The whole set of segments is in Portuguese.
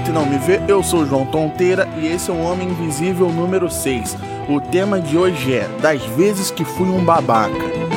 escuta e não me vê, eu sou João Tonteira e esse é o Homem Invisível número 6. O tema de hoje é Das vezes que fui um babaca.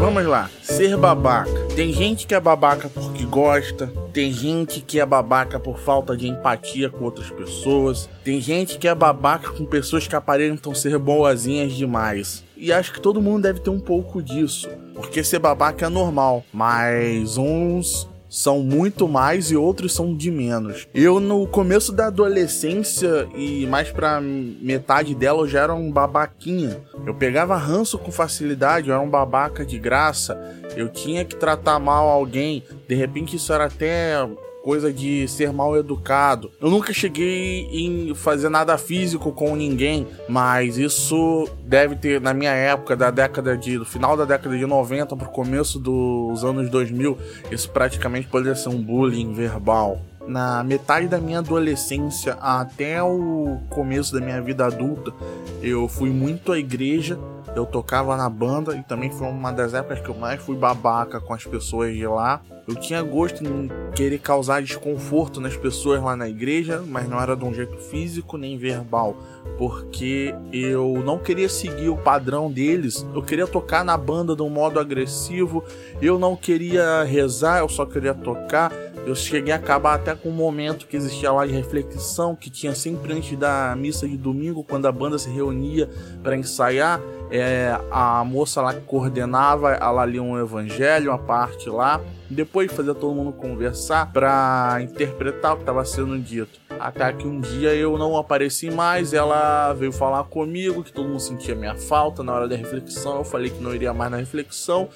Vamos lá, ser babaca. Tem gente que é babaca porque gosta, tem gente que é babaca por falta de empatia com outras pessoas, tem gente que é babaca com pessoas que aparentam ser boazinhas demais. E acho que todo mundo deve ter um pouco disso, porque ser babaca é normal, mas uns são muito mais e outros são de menos. Eu, no começo da adolescência e mais pra metade dela, eu já era um babaquinha. Eu pegava ranço com facilidade, eu era um babaca de graça. Eu tinha que tratar mal alguém. De repente, isso era até coisa de ser mal educado. Eu nunca cheguei em fazer nada físico com ninguém, mas isso deve ter, na minha época, da década de. do final da década de 90 pro começo dos anos 2000, isso praticamente poderia ser um bullying verbal na metade da minha adolescência até o começo da minha vida adulta, eu fui muito à igreja, eu tocava na banda e também foi uma das épocas que eu mais fui babaca com as pessoas de lá. Eu tinha gosto em querer causar desconforto nas pessoas lá na igreja, mas não era de um jeito físico nem verbal, porque eu não queria seguir o padrão deles. Eu queria tocar na banda de um modo agressivo, eu não queria rezar, eu só queria tocar. Eu cheguei a acabar até com um momento que existia lá de reflexão, que tinha sempre antes da missa de domingo, quando a banda se reunia para ensaiar. É, a moça lá que coordenava, ela lia um evangelho, uma parte lá, depois fazia todo mundo conversar para interpretar o que estava sendo dito. Até que um dia eu não apareci mais, ela veio falar comigo que todo mundo sentia minha falta na hora da reflexão. Eu falei que não iria mais na reflexão,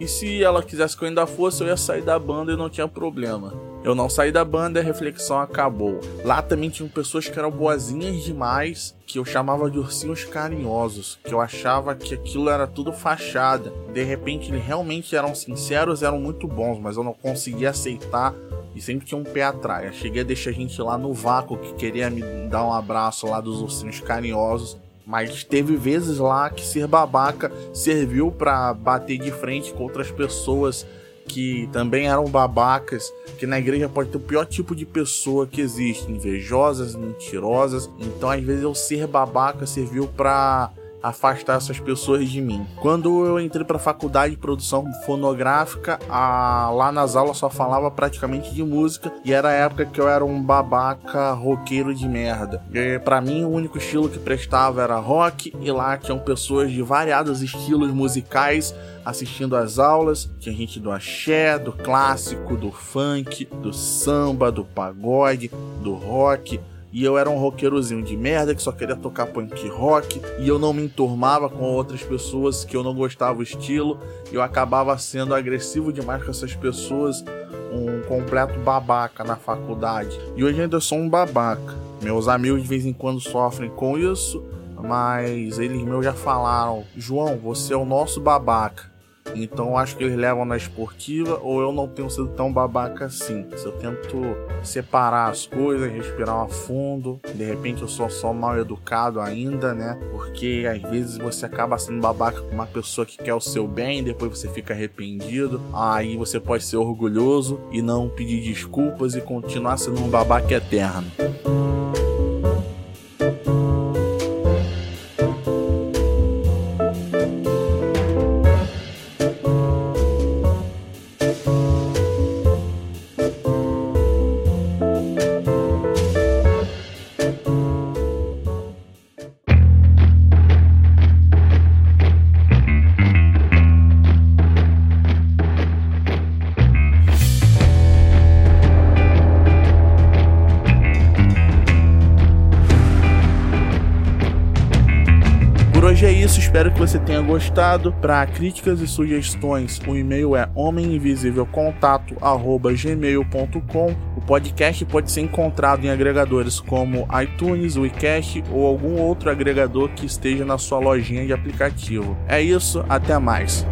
e se ela quisesse que eu ainda fosse, eu ia sair da banda e não tinha problema. Eu não saí da banda e a reflexão acabou. Lá também tinham pessoas que eram boazinhas demais, que eu chamava de ursinhos carinhosos, que eu achava que aquilo era tudo fachada. De repente, eles realmente eram sinceros, eram muito bons, mas eu não conseguia aceitar e sempre tinha um pé atrás. Eu cheguei a deixar a gente lá no vácuo que queria me dar um abraço lá dos ursinhos carinhosos. Mas teve vezes lá que ser babaca serviu para bater de frente com outras pessoas que também eram babacas, que na igreja pode ter o pior tipo de pessoa que existe, invejosas, mentirosas. Então, às vezes, eu ser babaca serviu para afastar essas pessoas de mim. Quando eu entrei para a faculdade de produção fonográfica, a, lá nas aulas só falava praticamente de música e era a época que eu era um babaca roqueiro de merda. Para mim, o único estilo que prestava era rock e lá tinham pessoas de variados estilos musicais assistindo às aulas. Tinha gente do axé, do clássico, do funk, do samba, do pagode, do rock e eu era um roqueirozinho de merda que só queria tocar punk rock e eu não me enturmava com outras pessoas que eu não gostava o estilo. Eu acabava sendo agressivo demais com essas pessoas, um completo babaca na faculdade. E hoje ainda sou um babaca. Meus amigos de vez em quando sofrem com isso, mas eles meus já falaram: João, você é o nosso babaca. Então acho que eles levam na esportiva ou eu não tenho sido tão babaca assim. Se eu tento separar as coisas, respirar a fundo, de repente eu sou só mal educado ainda, né? Porque às vezes você acaba sendo babaca com uma pessoa que quer o seu bem, depois você fica arrependido. Aí você pode ser orgulhoso e não pedir desculpas e continuar sendo um babaca eterno. Isso, espero que você tenha gostado. Para críticas e sugestões, o e-mail é homeminvisívelcontato@gmail.com. O podcast pode ser encontrado em agregadores como iTunes, WeCast ou algum outro agregador que esteja na sua lojinha de aplicativo. É isso, até mais.